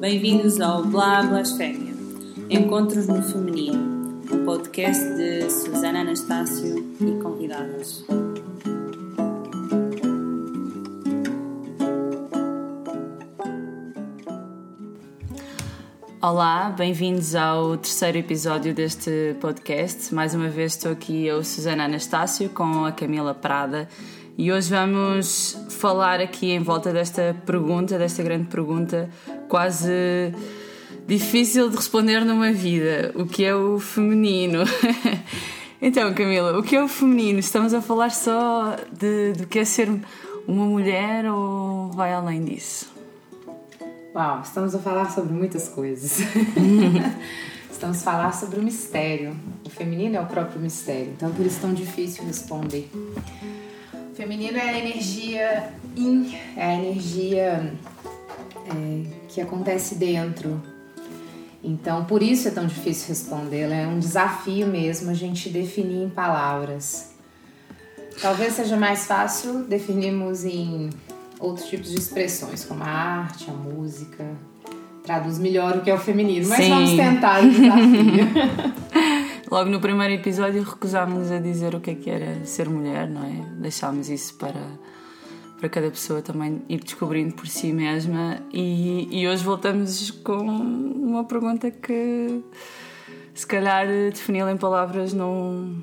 Bem-vindos ao Blá Blasfémia, Encontros no Feminino, um podcast de Susana Anastácio e convidadas. Olá, bem-vindos ao terceiro episódio deste podcast. Mais uma vez estou aqui eu, Susana Anastácio, com a Camila Prada e hoje vamos falar aqui em volta desta pergunta, desta grande pergunta, quase difícil de responder numa vida: o que é o feminino? então, Camila, o que é o feminino? Estamos a falar só de, do que é ser uma mulher ou vai além disso? Uau, estamos a falar sobre muitas coisas. estamos a falar sobre o mistério. O feminino é o próprio mistério, então por isso é tão difícil responder. Feminino é a energia in, é a energia é, que acontece dentro. Então, por isso é tão difícil respondê-la. É um desafio mesmo a gente definir em palavras. Talvez seja mais fácil definirmos em outros tipos de expressões, como a arte, a música. Traduz melhor o que é o feminino, mas Sim. vamos tentar o desafio. Logo no primeiro episódio recusámos-nos a dizer o que é que era ser mulher, não é? Deixámos isso para, para cada pessoa também ir descobrindo por si mesma e, e hoje voltamos com uma pergunta que se calhar defini-la em palavras não,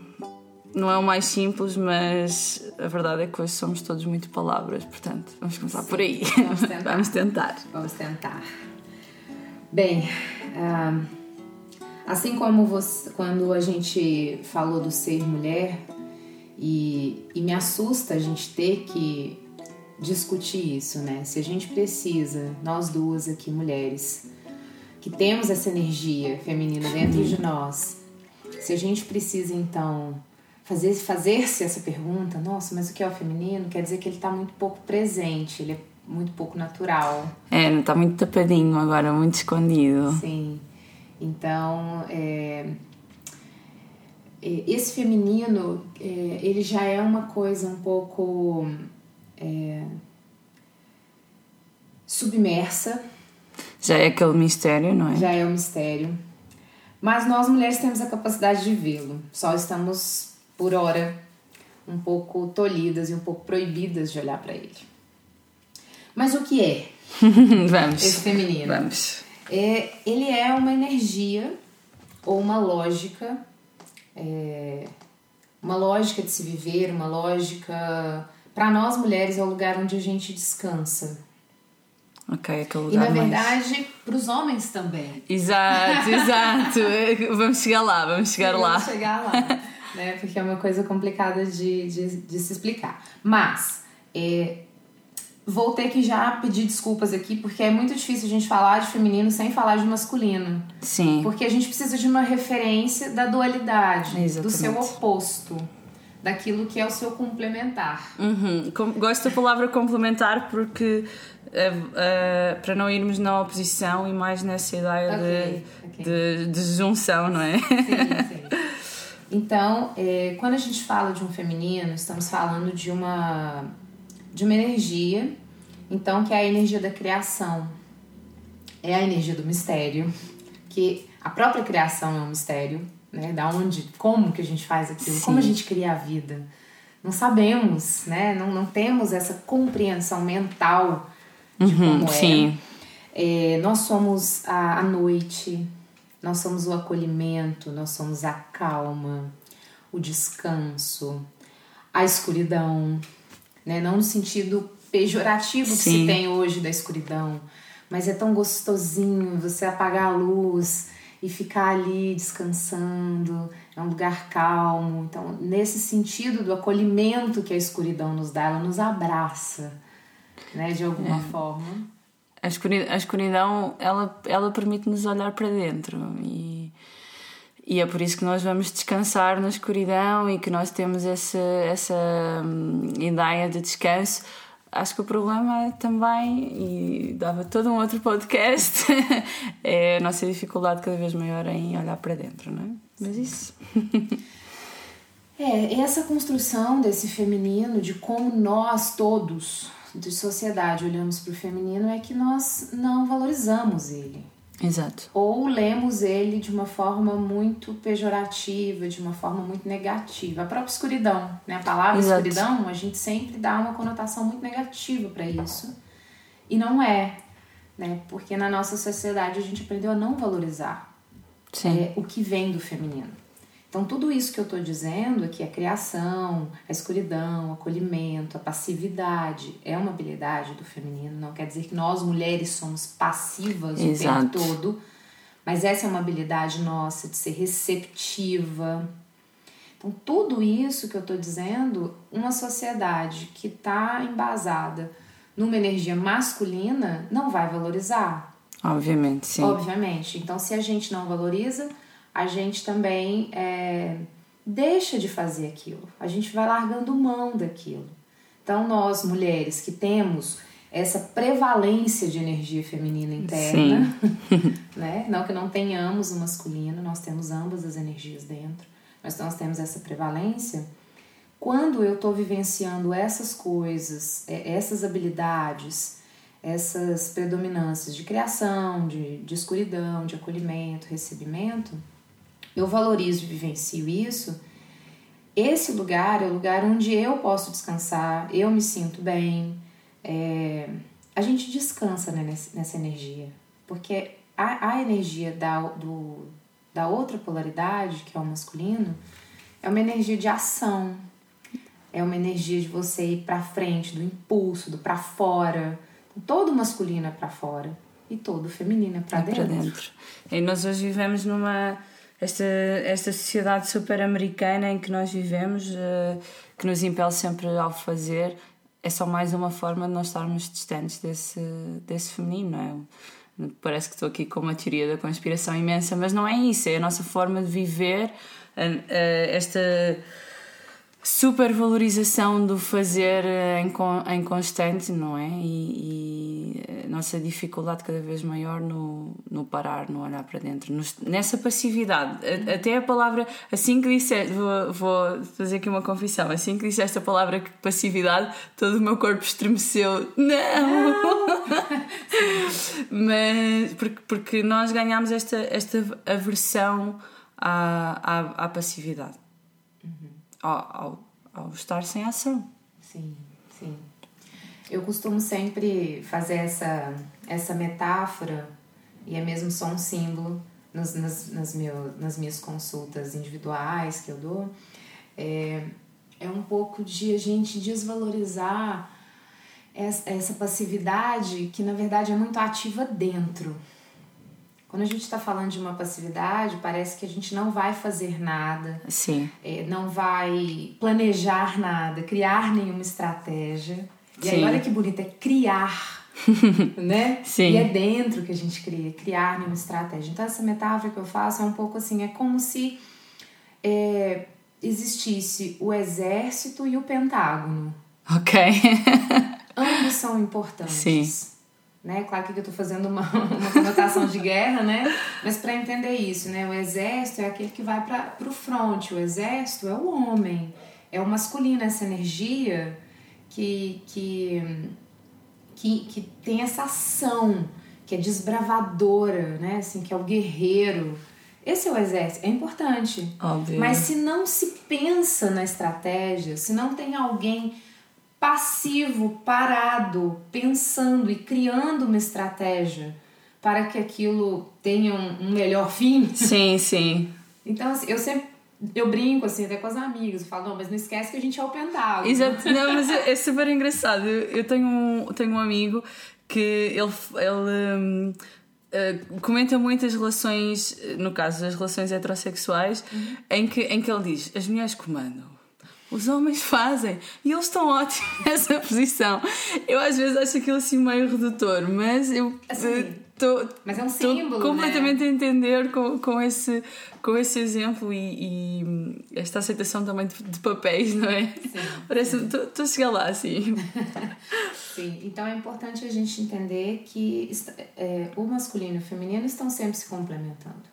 não é o mais simples, mas a verdade é que hoje somos todos muito palavras, portanto vamos começar Sim, por aí. Vamos tentar. vamos tentar. Vamos tentar. Bem, Assim como você, quando a gente falou do ser mulher, e, e me assusta a gente ter que discutir isso, né? Se a gente precisa, nós duas aqui, mulheres, que temos essa energia feminina dentro de nós, se a gente precisa então fazer fazer-se essa pergunta, nossa, mas o que é o feminino? Quer dizer que ele está muito pouco presente, ele é muito pouco natural. É, não está muito tapadinho agora, muito escondido. Sim. Então, é, esse feminino, é, ele já é uma coisa um pouco é, submersa. Já é aquele mistério, não é? Já é um mistério. Mas nós mulheres temos a capacidade de vê-lo. Só estamos, por hora, um pouco tolhidas e um pouco proibidas de olhar para ele. Mas o que é? Vamos. Esse feminino. Vamos. É, ele é uma energia ou uma lógica, é, uma lógica de se viver, uma lógica. Para nós mulheres é o lugar onde a gente descansa. Ok, aquele lugar. E na verdade, para os homens também. Exato, exato. vamos chegar lá, vamos chegar Sim, lá. Vamos chegar lá, né? Porque é uma coisa complicada de, de, de se explicar. Mas, é, vou ter que já pedir desculpas aqui, porque é muito difícil a gente falar de feminino sem falar de masculino. Sim. Porque a gente precisa de uma referência da dualidade, Exatamente. do seu oposto, daquilo que é o seu complementar. Uhum. Gosto da palavra complementar porque. Uh, uh, para não irmos na oposição e mais nessa ideia okay, de, okay. De, de, junção, não é? Sim, sim. Então, é, quando a gente fala de um feminino, estamos falando de uma de uma energia, então que é a energia da criação, é a energia do mistério, que a própria criação é um mistério, né? Da onde, como que a gente faz aquilo, Sim. como a gente cria a vida. Não sabemos, né? Não, não temos essa compreensão mental de uhum, como é. Sim. é. Nós somos a, a noite, nós somos o acolhimento, nós somos a calma, o descanso, a escuridão, né? Não no sentido pejorativo que Sim. se tem hoje da escuridão, mas é tão gostosinho você apagar a luz e ficar ali descansando, é um lugar calmo. Então, nesse sentido do acolhimento que a escuridão nos dá, ela nos abraça, né, de alguma é. forma. A escuridão, a escuridão ela, ela permite-nos olhar para dentro e e é por isso que nós vamos descansar na escuridão e que nós temos essa, essa hum, ideia de descanso. Acho que o problema é também, e dava todo um outro podcast, é a nossa dificuldade cada vez maior em olhar para dentro, não é? Mas isso. é, essa construção desse feminino, de como nós todos de sociedade olhamos para o feminino é que nós não valorizamos ele. Exato. Ou lemos ele de uma forma muito pejorativa, de uma forma muito negativa. A própria escuridão, né? A palavra Exato. escuridão, a gente sempre dá uma conotação muito negativa para isso. E não é, né? Porque na nossa sociedade a gente aprendeu a não valorizar é, o que vem do feminino. Então, tudo isso que eu estou dizendo aqui, a criação, a escuridão, o acolhimento, a passividade, é uma habilidade do feminino. Não quer dizer que nós mulheres somos passivas Exato. o tempo todo, mas essa é uma habilidade nossa de ser receptiva. Então, tudo isso que eu estou dizendo, uma sociedade que está embasada numa energia masculina não vai valorizar. Obviamente, sim. Obviamente. Então, se a gente não valoriza, a gente também é, deixa de fazer aquilo, a gente vai largando mão daquilo. Então, nós mulheres que temos essa prevalência de energia feminina interna, né? não que não tenhamos o masculino, nós temos ambas as energias dentro, mas nós temos essa prevalência. Quando eu estou vivenciando essas coisas, é, essas habilidades, essas predominâncias de criação, de, de escuridão, de acolhimento, recebimento, eu valorizo e vivencio isso, esse lugar é o lugar onde eu posso descansar, eu me sinto bem. É, a gente descansa né, nessa energia, porque a, a energia da, do, da outra polaridade, que é o masculino, é uma energia de ação, é uma energia de você ir para frente, do impulso, do para fora. Todo masculino é para fora e todo feminino é para é dentro. dentro. E nós hoje vivemos numa esta, esta sociedade super americana em que nós vivemos, uh, que nos impele sempre ao fazer, é só mais uma forma de nós estarmos distantes desse, desse feminino, não é? Parece que estou aqui com uma teoria da conspiração imensa, mas não é isso, é a nossa forma de viver, uh, uh, esta supervalorização do fazer eh, em, em constante, não é? E, e, a nossa dificuldade cada vez maior no, no parar, no olhar para dentro, nos, nessa passividade. Até a palavra, assim que disseste, vou, vou fazer aqui uma confissão, assim que disseste a palavra passividade, todo o meu corpo estremeceu. Não! Mas porque, porque nós ganhamos esta, esta aversão à, à, à passividade ao, ao, ao estar sem ação. Sim, sim. Eu costumo sempre fazer essa, essa metáfora, e é mesmo só um símbolo nas, nas, nas, meu, nas minhas consultas individuais que eu dou, é, é um pouco de a gente desvalorizar essa, essa passividade que na verdade é muito ativa dentro. Quando a gente está falando de uma passividade, parece que a gente não vai fazer nada, Sim. É, não vai planejar nada, criar nenhuma estratégia. E Sim. aí, olha que bonito, é criar, né? Sim. E é dentro que a gente cria, criar nenhuma estratégia. Então, essa metáfora que eu faço é um pouco assim, é como se é, existisse o exército e o pentágono. Ok. Ambos são importantes. Sim né? Claro que eu estou fazendo uma, uma conotação de guerra, né? Mas para entender isso, né? O exército é aquele que vai para o front, o exército é o homem, é o masculino, essa energia que, que, que, que tem essa ação, que é desbravadora, né? Assim, que é o guerreiro. Esse é o exército, é importante. Óbvio. Mas se não se pensa na estratégia, se não tem alguém passivo, parado, pensando e criando uma estratégia para que aquilo tenha um, melhor fim. Sim, sim. Então, assim, eu sempre eu brinco assim até com as amigas, eu falo, não, mas não esquece que a gente é o pentágono. Exato, não, mas é, é super engraçado. Eu, tenho, um, tenho um amigo que ele, ele um, uh, comenta muito as relações, no caso, as relações heterossexuais, uhum. em, que, em que ele diz: as mulheres comandam os homens fazem e eles estão ótimos nessa posição. Eu às vezes acho aquilo assim meio redutor, mas eu estou mas é um símbolo, né? completamente né? a entender com, com, esse, com esse exemplo e, e esta aceitação também de, de, papéis, não é? Sim. Parece estou a chegar lá assim. Sim, então é importante a gente entender que é, o masculino e o feminino estão sempre se complementando.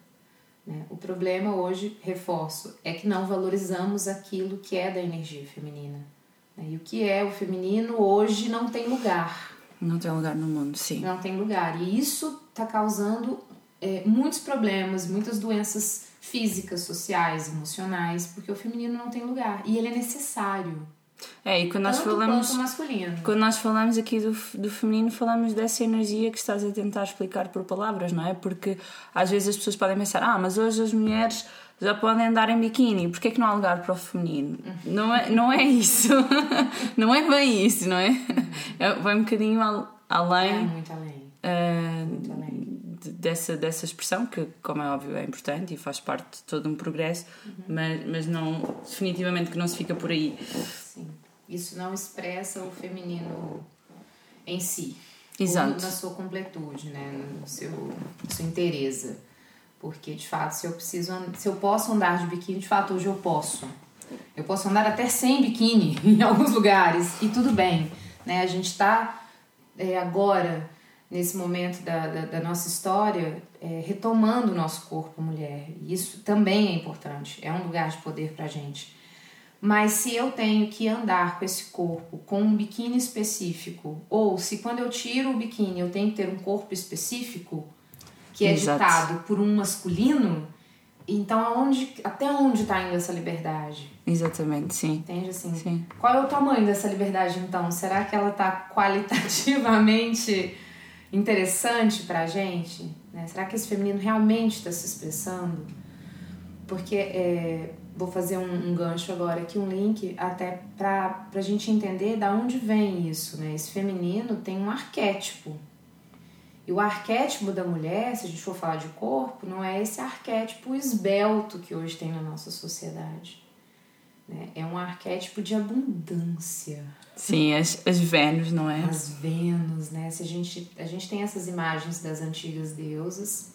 Né? O problema hoje, reforço, é que não valorizamos aquilo que é da energia feminina. E o que é o feminino hoje não tem lugar. Não tem lugar no mundo, sim. Não tem lugar. E isso está causando é, muitos problemas, muitas doenças físicas, sociais, emocionais, porque o feminino não tem lugar. E ele é necessário. É, e quando nós Tanto falamos. Quando nós falamos aqui do, do feminino, falamos dessa energia que estás a tentar explicar por palavras, não é? Porque às vezes as pessoas podem pensar, ah, mas hoje as mulheres já podem andar em biquíni, porquê é que não há lugar para o feminino? Não é, não é isso. não é bem isso, não é? é vai um bocadinho al- É além. muito além. ah, Muito além. De- dessa, dessa expressão, que, como é óbvio, é importante e faz parte de todo um progresso, mas, mas não, definitivamente que não se fica por aí. Sim. Isso não expressa o feminino em si. Exato. Na sua completude, né? No seu, na sua inteireza. Porque, de fato, se eu preciso, se eu posso andar de biquíni, de fato, hoje eu posso. Eu posso andar até sem biquíni em alguns lugares e tudo bem, né? A gente está agora nesse momento da, da, da nossa história é, retomando o nosso corpo mulher. Isso também é importante. É um lugar de poder pra gente. Mas se eu tenho que andar com esse corpo com um biquíni específico, ou se quando eu tiro o biquíni eu tenho que ter um corpo específico, que é Exato. ditado por um masculino, então aonde, até onde está indo essa liberdade? Exatamente, sim. Entende assim? Sim. Qual é o tamanho dessa liberdade então? Será que ela está qualitativamente interessante pra gente? né? Será que esse feminino realmente está se expressando? Porque é, vou fazer um, um gancho agora aqui, um link até pra, pra gente entender da onde vem isso, né? Esse feminino tem um arquétipo. E o arquétipo da mulher, se a gente for falar de corpo, não é esse arquétipo esbelto que hoje tem na nossa sociedade. Né? É um arquétipo de abundância. Sim, as, as Vênus, não é? As Vênus, né? Se a gente, a gente tem essas imagens das antigas deusas,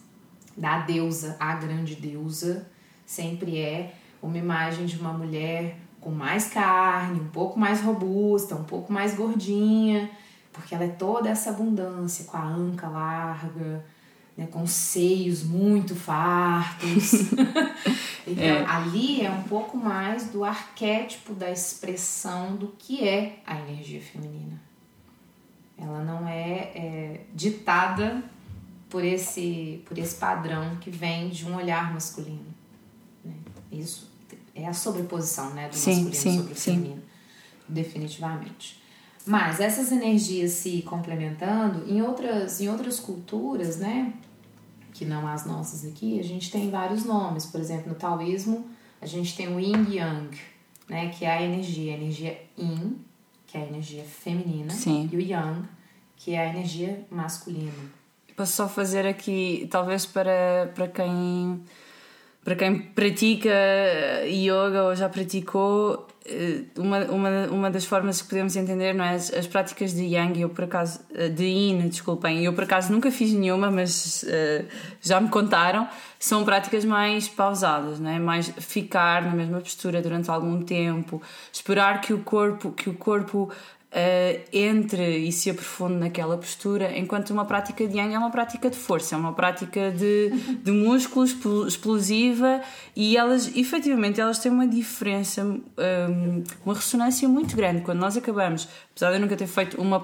da deusa, a grande deusa, sempre é uma imagem de uma mulher com mais carne, um pouco mais robusta, um pouco mais gordinha, porque ela é toda essa abundância, com a anca larga, né, com seios muito fartos. então, É. ali é um pouco mais do arquétipo da expressão do que é a energia feminina. Ela não é, é, ditada por esse, por esse padrão que vem de um olhar masculino. né? Isso é a sobreposição né, do Sim, masculino sim, sobre o sim. feminino, definitivamente. Mas essas energias se complementando, em outras, em outras culturas, né, que não as nossas aqui, a gente tem vários nomes. Por exemplo, no taoísmo, a gente tem o yin yang, né, que é a energia, a energia yin, que é a energia feminina, Sim. e o yang, que é a energia masculina. Posso só fazer aqui, talvez para, para quem para quem pratica yoga ou já praticou, uma, uma, uma das formas que podemos entender, não é? As, as práticas de Yang, eu por acaso, eh, de Yin, desculpem, eu por acaso nunca fiz nenhuma, mas eh, já me contaram, são práticas mais pausadas, não é? Mais ficar na mesma postura durante algum tempo, esperar que o corpo, que o corpo eh, entre e se aprofunde naquela postura, enquanto uma prática de Yang é uma prática de força, é uma prática de, de músculo expl- explosiva e elas, efetivamente, elas têm uma diferença, hum, uma ressonância muito grande. Quando nós acabamos, apesar de eu nunca ter feito uma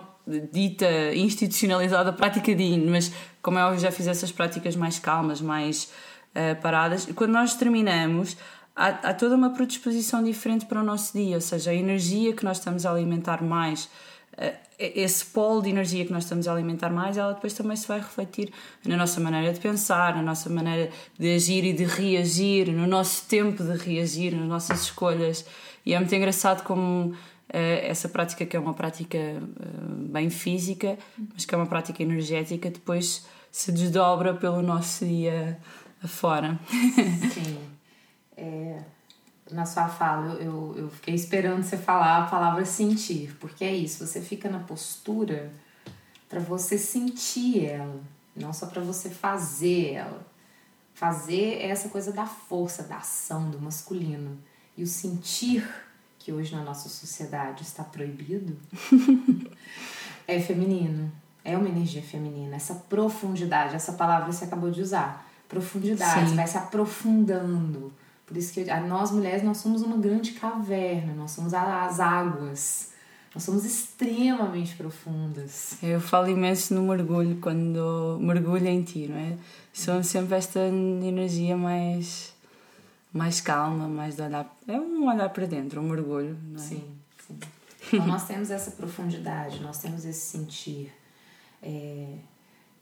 dita institucionalizada prática de Yin, mas como é óbvio já fiz essas práticas mais calmas, mais eh, paradas, quando nós terminamos há, há toda uma predisposição diferente para o nosso dia, ou seja, a energia que nós estamos a alimentar mais, eh, esse polo de energia que nós estamos a alimentar mais, ela depois também se vai refletir na nossa maneira de pensar, na nossa maneira de agir e de reagir, no nosso tempo de reagir, nas nossas escolhas. E é muito engraçado como eh, essa prática, que é uma prática eh, bem física, mas que é uma prática energética, depois se desdobra pelo nosso dia afora. Sim. É, na sua fala, eu, eu, fiquei esperando você falar a palavra sentir, porque é isso, você fica na postura para você sentir ela, não só para você fazer ela. Fazer é essa coisa da força, da ação, do masculino. E o sentir, que hoje na nossa sociedade está proibido, é feminino. É uma energia feminina. Essa profundidade, essa palavra você acabou de usar. Profundidade, Sim. vai se aprofundando. Por isso que nós mulheres nós somos uma grande caverna, nós somos as águas. Nós somos extremamente profundas. Eu falo imenso no mergulho, quando mergulho em ti, não é? Somos sempre esta energia mais, mais calma, mais de olhar. É um olhar para dentro, um mergulho, não é? Sim, sim. Então nós temos essa profundidade, nós temos esse sentir, é,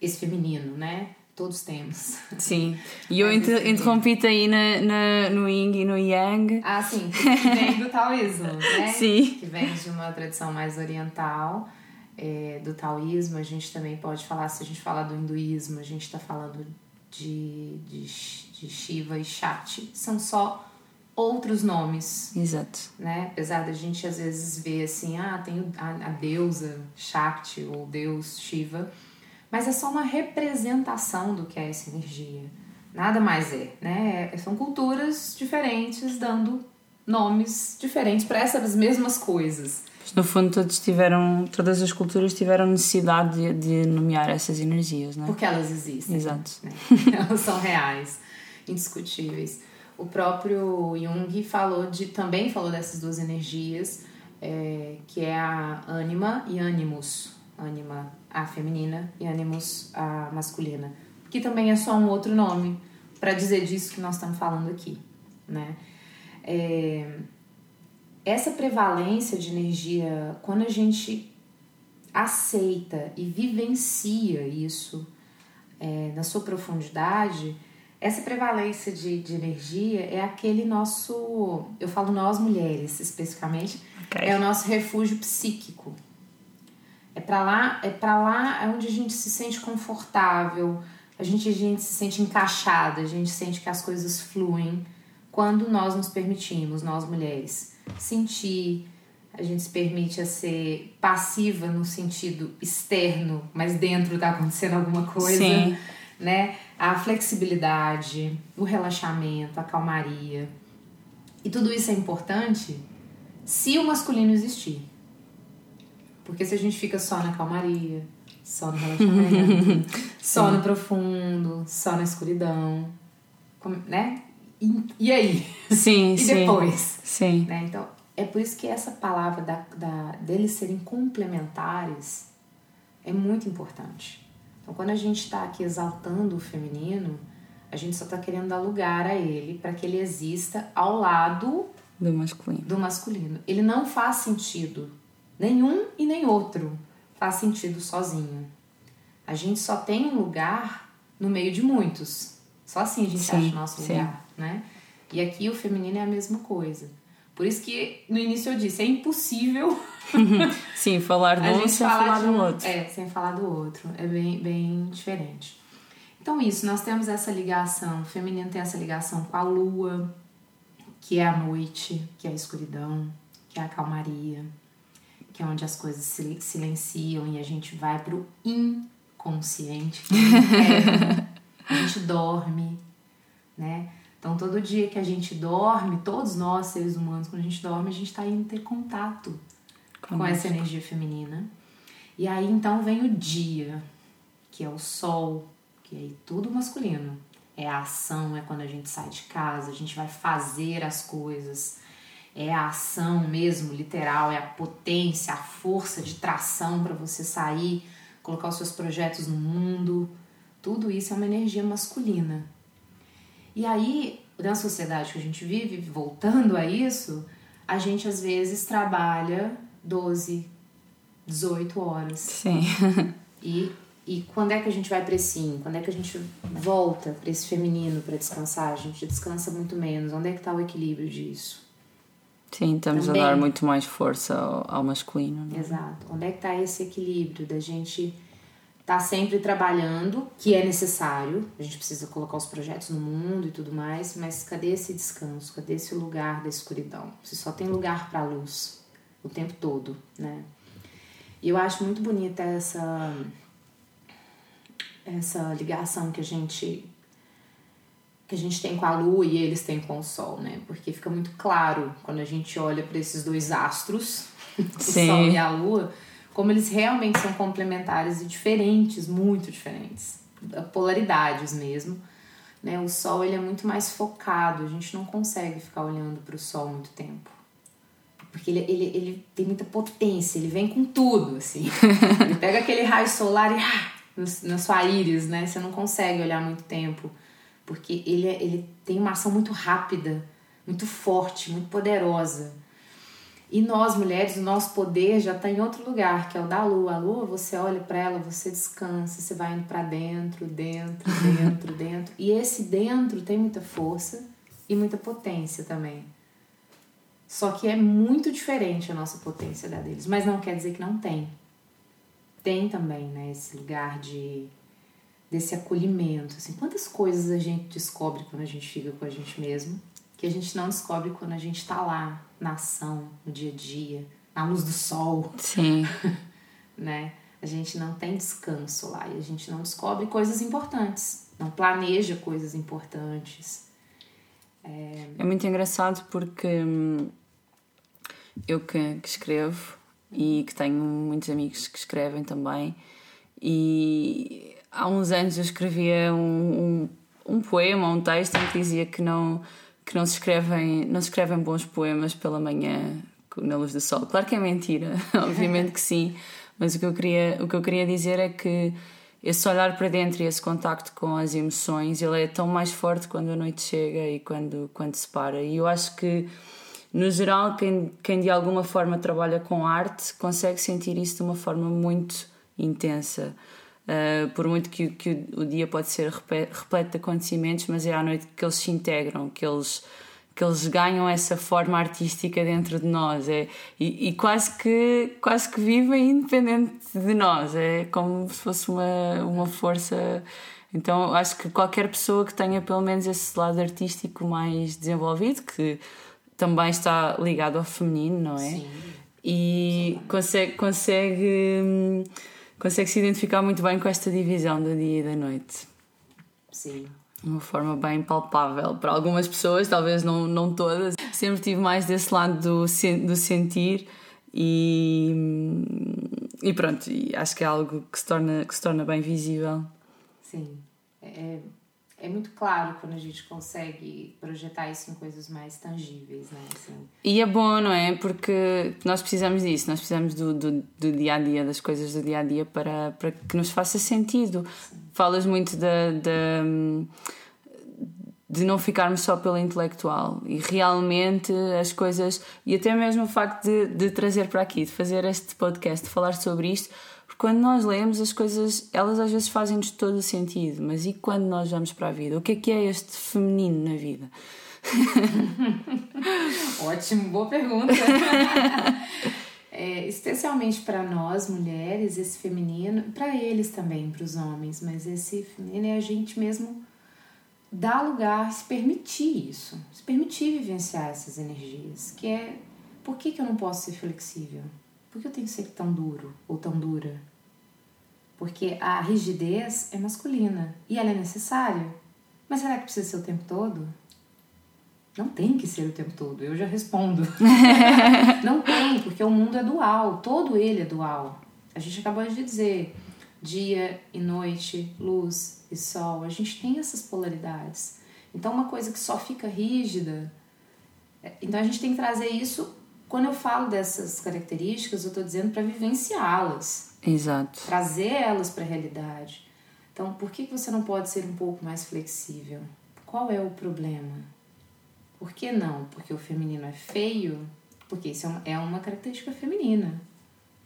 esse feminino, né? Todos temos. Sim. E eu inter interrompi-te aí na, na, no Yin e no Yang. Ah, sim. Que vem do taoísmo, né? Sim. Que vem de uma tradição mais oriental. É, do taoísmo, a gente também pode falar, se a gente falar do hinduísmo, a gente está falando de, de, de Shiva e Shakti. São só outros nomes. Exato. Né? Apesar da gente às vezes ver assim, ah, tem a, a deusa Shakti ou deus Shiva mas é só uma representação do que é essa energia. Nada mais é, né? É, são culturas diferentes dando nomes diferentes para essas mesmas coisas. No fundo, todos tiveram, todas as culturas tiveram necessidade de, de nomear essas energias, não é? Porque elas existem. Exato. Né? elas são reais, indiscutíveis. O próprio Jung falou de, também falou dessas duas energias, é, que é a ânima e ânimos. Ânima a feminina e animus a masculina, que também é só um outro nome para dizer disso que nós estamos falando aqui, né? É, essa prevalência de energia, quando a gente aceita e vivencia isso é, na sua profundidade, essa prevalência de, de energia é aquele nosso, eu falo nós mulheres especificamente, okay. é o nosso refúgio psíquico, é para lá, é para lá é onde a gente se sente confortável, a gente, a gente se sente encaixada, a gente sente que as coisas fluem quando nós nos permitimos, nós mulheres, sentir, a gente se permite a ser passiva no sentido externo, mas dentro está acontecendo alguma coisa, Sim. né? A flexibilidade, o relaxamento, a calmaria. E tudo isso é importante se o masculino existir. Porque se a gente fica só na calmaria, só no relaxamento, só no profundo, só na escuridão, né? E, e aí? Sim, e sim. depois? Sim. Né? Então, é por isso que essa palavra da, da, deles serem complementares é muito importante. Então, quando a gente está aqui exaltando o feminino, a gente só está querendo dar lugar a ele para que ele exista ao lado do masculino. do masculino. Ele não faz sentido Nenhum e nem outro faz sentido sozinho. A gente só tem um lugar no meio de muitos. Só assim a gente sim, acha o nosso sim. lugar, né? E aqui o feminino é a mesma coisa. Por isso que no início eu disse, é impossível. Sim, falar do um sem falar do um, outro. É, sem falar do outro. É bem, bem diferente. Então, isso, nós temos essa ligação. O feminino tem essa ligação com a lua, que é a noite, que é a escuridão, que é a calmaria que é onde as coisas se silenciam e a gente vai pro inconsciente, é a gente dorme, né? Então, todo dia que a gente dorme, todos nós, seres humanos, quando a gente dorme, a gente está indo ter contato com essa energia feminina. E aí, então, vem o dia, que é o sol, que é tudo masculino. É a ação, é quando a gente sai de casa, a gente vai fazer as coisas é a ação mesmo, literal, é a potência, a força de tração para você sair, colocar os seus projetos no mundo. Tudo isso é uma energia masculina. E aí, na sociedade que a gente vive, voltando a isso, a gente às vezes trabalha 12, 18 horas. Sim. E, e quando é que a gente vai para esse yin? Quando é que a gente volta para esse feminino para descansar? A gente descansa muito menos. Onde é que está o equilíbrio disso? Sim, estamos Também. a dar muito mais força ao, ao masculino. É? Exato. Onde é que está esse equilíbrio da gente estar tá sempre trabalhando, que é necessário, a gente precisa colocar os projetos no mundo e tudo mais, mas cadê esse descanso? Cadê esse lugar da escuridão? Se só tem lugar para luz o tempo todo, né? E eu acho muito bonita essa essa ligação que a gente que a gente tem com a Lua e eles têm com o Sol, né? Porque fica muito claro quando a gente olha para esses dois astros, o. Sol e a Lua, como eles realmente são complementares e diferentes, muito diferentes, polaridades mesmo, né? O sol ele é muito mais focado, a gente não consegue ficar olhando para o sol muito tempo. Porque ele, ele, ele tem muita potência, ele vem com tudo, assim. ele pega aquele raio solar e ah, na sua íris, né? Você não consegue olhar muito tempo, porque ele, é, ele tem uma ação muito rápida, muito forte, muito poderosa. E nós, mulheres, o nosso poder já está em outro lugar, que é o da lua. A lua, você olha para ela, você descansa, você vai indo para dentro, dentro, dentro, dentro. E esse dentro tem muita força e muita potência também. Só que é muito diferente a nossa potência da deles, mas não quer dizer que não tem. Tem também, né, esse lugar de desse acolhimento, assim, quantas coisas a gente descobre quando a gente fica com a gente mesmo que a gente não descobre quando a gente está lá, na ação, no dia a dia, na luz do sol. Sim. né? A gente não tem descanso lá e a gente não descobre coisas importantes, não planeja coisas importantes. É, é muito engraçado porque hum, eu que, que escrevo e que tenho muitos amigos que escrevem também, e há uns anos eu escrevia um, um, um poema, um texto em que dizia que não que não se escrevem, não se escrevem bons poemas pela manhã na luz do sol. Claro que é mentira, obviamente que sim, mas o que eu queria, o que eu queria dizer é que esse olhar para dentro e esse contacto com as emoções, ele é tão mais forte quando a noite chega e quando quando se para. E eu acho que no geral quem quem de alguma forma trabalha com arte consegue sentir isso de uma forma muito intensa. Uh, por muito que, que o dia pode ser repleto de acontecimentos, mas é à noite que eles se integram, que eles, que eles ganham essa forma artística dentro de nós é, e, e quase, que, quase que vivem independente de nós, é como se fosse uma, uma força. Então acho que qualquer pessoa que tenha pelo menos esse lado artístico mais desenvolvido, que também está ligado ao feminino, não é? Sim. E consegue. consegue hum, consegue se identificar muito bem com esta divisão do dia e da noite. Sim. Uma forma bem palpável para algumas pessoas, talvez não, não todas. Sempre tive mais desse lado do, do sentir e, e pronto, e acho que é algo que se torna, que se torna bem visível. Sim. É, é muito claro quando a gente consegue projetar isso em coisas mais tangíveis, né? Assim. E é bom, não é? Porque nós precisamos disso, nós precisamos do, do, do dia a dia, das coisas do dia a dia para, para que nos faça sentido. Sim. Falas muito da. De não ficarmos só pelo intelectual e realmente as coisas e até mesmo o facto de, de trazer para aqui, de fazer este podcast, de falar sobre isto, quando nós lemos as coisas, elas às vezes fazem-nos todo o sentido, mas e quando nós vamos para a vida? O que é que é este feminino na vida? Ótimo, boa pergunta. é, especialmente para nós mulheres, esse feminino, para eles também, para os homens, mas esse feminino é a gente mesmo dar lugar, se permitir isso, se permitir vivenciar essas energias, que é por que, que eu não posso ser flexível? Por que eu tenho que ser tão duro ou tão dura? Porque a rigidez é masculina e ela é necessária. Mas será que precisa ser o tempo todo? Não tem que ser o tempo todo, eu já respondo. não tem, porque o mundo é dual, todo ele é dual. A gente acabou de dizer dia e noite, luz e sol. A gente tem essas polaridades. Então, uma coisa que só fica rígida. É, então, a gente tem que trazer isso quando eu falo dessas características, eu estou dizendo para vivenciá-las. Exato. Trazer elas para a realidade. Então, por que você não pode ser um pouco mais flexível? Qual é o problema? Por que não? Porque o feminino é feio? Porque isso é uma é característica feminina.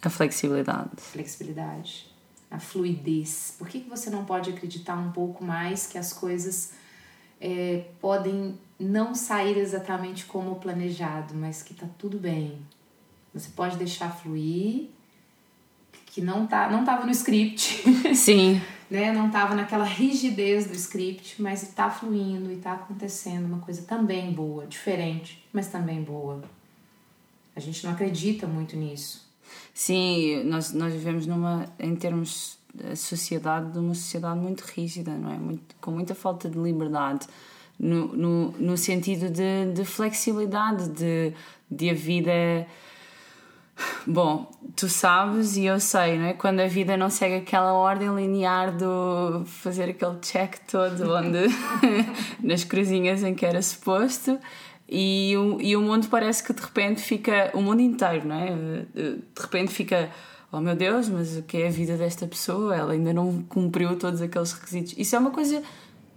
A flexibilidade. Flexibilidade. A fluidez. Por que você não pode acreditar um pouco mais que as coisas é, podem não sair exatamente como planejado, mas que tá tudo bem. Você pode deixar fluir, que não tá, não tava no script. Sim. né? Não tava naquela rigidez do script, mas está fluindo e está acontecendo uma coisa também boa, diferente, mas também boa. A gente não acredita muito nisso. Sim, nós, nós vivemos numa, em termos de sociedade, de uma sociedade muito rígida, não é? Muito, com muita falta de liberdade no, no, no sentido de, de flexibilidade, de, de a vida Bom, tu sabes e eu sei, não é? Quando a vida não segue aquela ordem linear do fazer aquele check todo onde nas cruzinhas em que era suposto e o, e o mundo parece que de repente fica o mundo inteiro, não é? De repente fica oh meu Deus, mas o que é a vida desta pessoa? Ela ainda não cumpriu todos aqueles requisitos. Isso é uma coisa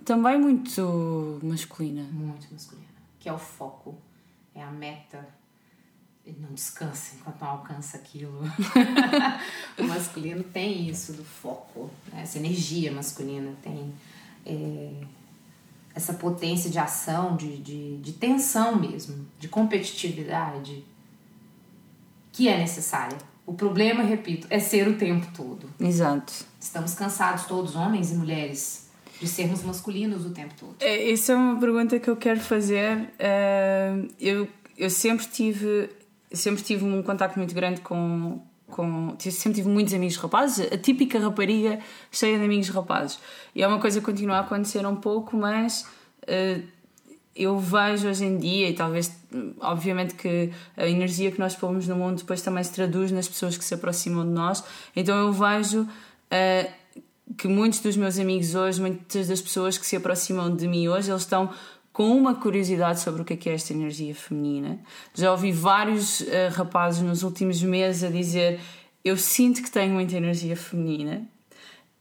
também muito masculina. Muito masculina. Que é o foco, é a meta. Não descansa enquanto não alcança aquilo. o masculino tem isso do foco, né? essa energia masculina tem é, essa potência de ação, de, de, de tensão mesmo, de competitividade que é necessária o problema, repito, é ser o tempo todo. Exato. Estamos cansados, todos, homens e mulheres, de sermos masculinos o tempo todo. É, essa é uma pergunta que eu quero fazer. É, eu, eu sempre tive sempre tive um contacto muito grande com, com. Sempre tive muitos amigos rapazes, a típica rapariga cheia de amigos rapazes. E é uma coisa que continua a acontecer um pouco, mas uh, eu vejo hoje em dia, e talvez, obviamente, que a energia que nós pomos no mundo depois também se traduz nas pessoas que se aproximam de nós. Então eu vejo uh, que muitos dos meus amigos hoje, muitas das pessoas que se aproximam de mim hoje, eles estão com uma curiosidade sobre o que é, que é esta energia feminina. Já ouvi vários uh, rapazes nos últimos meses a dizer: Eu sinto que tenho muita energia feminina,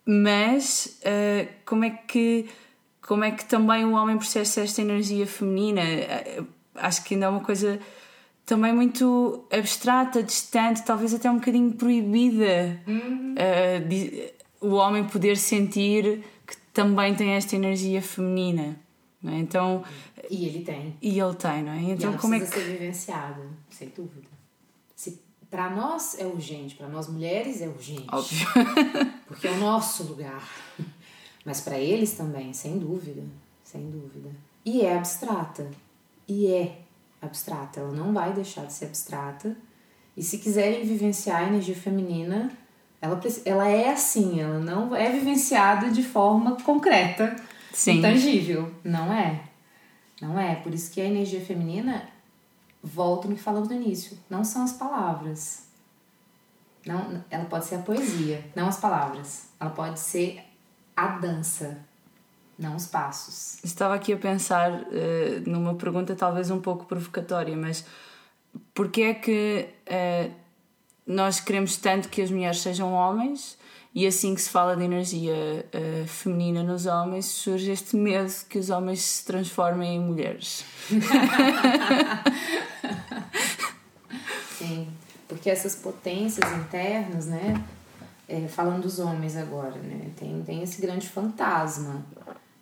mas uh, como é que como é que também o homem processa esta energia feminina. Acho que ainda é uma coisa também muito abstrata, distante, talvez até um bocadinho proibida. Uhum. Uh, de, o homem poder sentir que também tem esta energia feminina. É? Então, e ele tem. E ele tem, não é? Então, como é que. ser vivenciado, sem dúvida. Se para nós é urgente, para nós mulheres é urgente. Óbvio. Porque é o nosso lugar. Mas para eles também, sem dúvida, sem dúvida. E é abstrata. E é abstrata. Ela não vai deixar de ser abstrata. E se quiserem vivenciar a energia feminina, ela, ela é assim, ela não é vivenciada de forma concreta, Sim. intangível. Não é. Não é. Por isso que a energia feminina, volto no que falamos no início, não são as palavras. Não, ela pode ser a poesia, não as palavras. Ela pode ser a dança, não os passos. Estava aqui a pensar uh, numa pergunta talvez um pouco provocatória, mas porquê é que uh, nós queremos tanto que as mulheres sejam homens e assim que se fala de energia uh, feminina nos homens surge este medo que os homens se transformem em mulheres? Sim, porque essas potências internas, né? é, falando dos homens agora, né? Tem, tem esse grande fantasma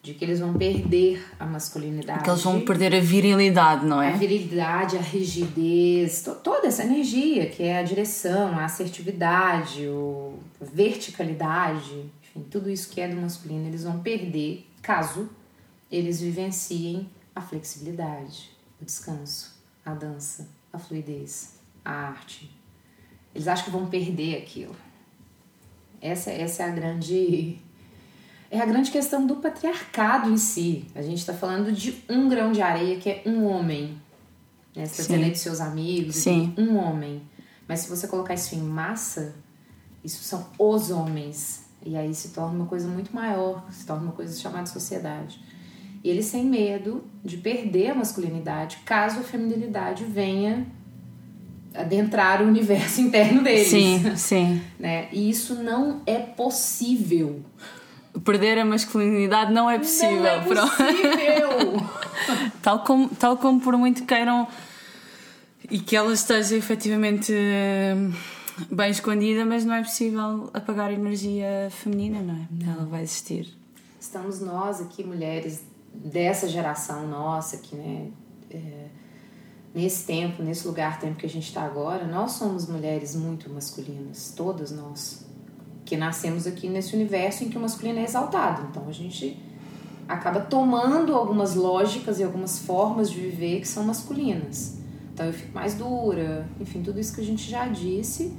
de que eles vão perder a masculinidade. Que eles vão perder a virilidade, não é? A virilidade, a rigidez, to, toda essa energia que é a direção, a assertividade, o, a verticalidade, enfim, tudo isso que é do masculino, eles vão perder caso eles vivenciem a flexibilidade, o descanso, a dança, a fluidez, a arte. Eles acham que vão perder aquilo. Essa, essa é a grande é a grande questão do patriarcado em si. A gente está falando de um grão de areia que é um homem. Né? Você está de seus amigos, Sim. um homem. Mas se você colocar isso em massa, isso são os homens. E aí se torna uma coisa muito maior, se torna uma coisa chamada sociedade. E eles têm medo de perder a masculinidade caso a feminilidade venha adentrar o universo interno deles. Sim, sim. Né? E isso não é possível. Perder a masculinidade não é possível. Não é possível. tal, como, tal como por muito queiram e que ela esteja efetivamente eh, bem escondida, mas não é possível apagar a energia feminina, não é? Não. Ela vai existir. Estamos nós aqui, mulheres dessa geração nossa, que né, é, nesse tempo, nesse lugar, tempo que a gente está agora, nós somos mulheres muito masculinas, todas nós, que nascemos aqui nesse universo em que o masculino é exaltado. Então a gente acaba tomando algumas lógicas e algumas formas de viver que são masculinas. Então eu fico mais dura, enfim, tudo isso que a gente já disse,